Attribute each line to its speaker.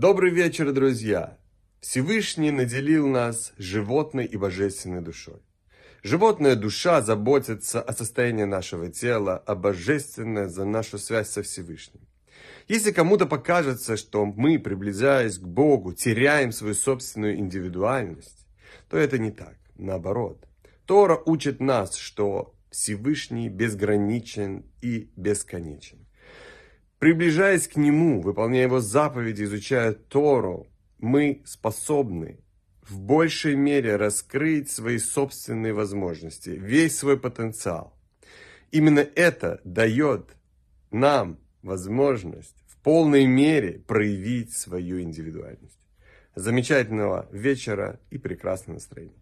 Speaker 1: Добрый вечер, друзья! Всевышний наделил нас животной и божественной душой. Животная душа заботится о состоянии нашего тела, а божественная за нашу связь со Всевышним. Если кому-то покажется, что мы, приближаясь к Богу, теряем свою собственную индивидуальность, то это не так. Наоборот. Тора учит нас, что Всевышний безграничен и бесконечен. Приближаясь к Нему, выполняя Его заповеди, изучая Тору, мы способны в большей мере раскрыть свои собственные возможности, весь свой потенциал. Именно это дает нам возможность в полной мере проявить свою индивидуальность. Замечательного вечера и прекрасного настроения.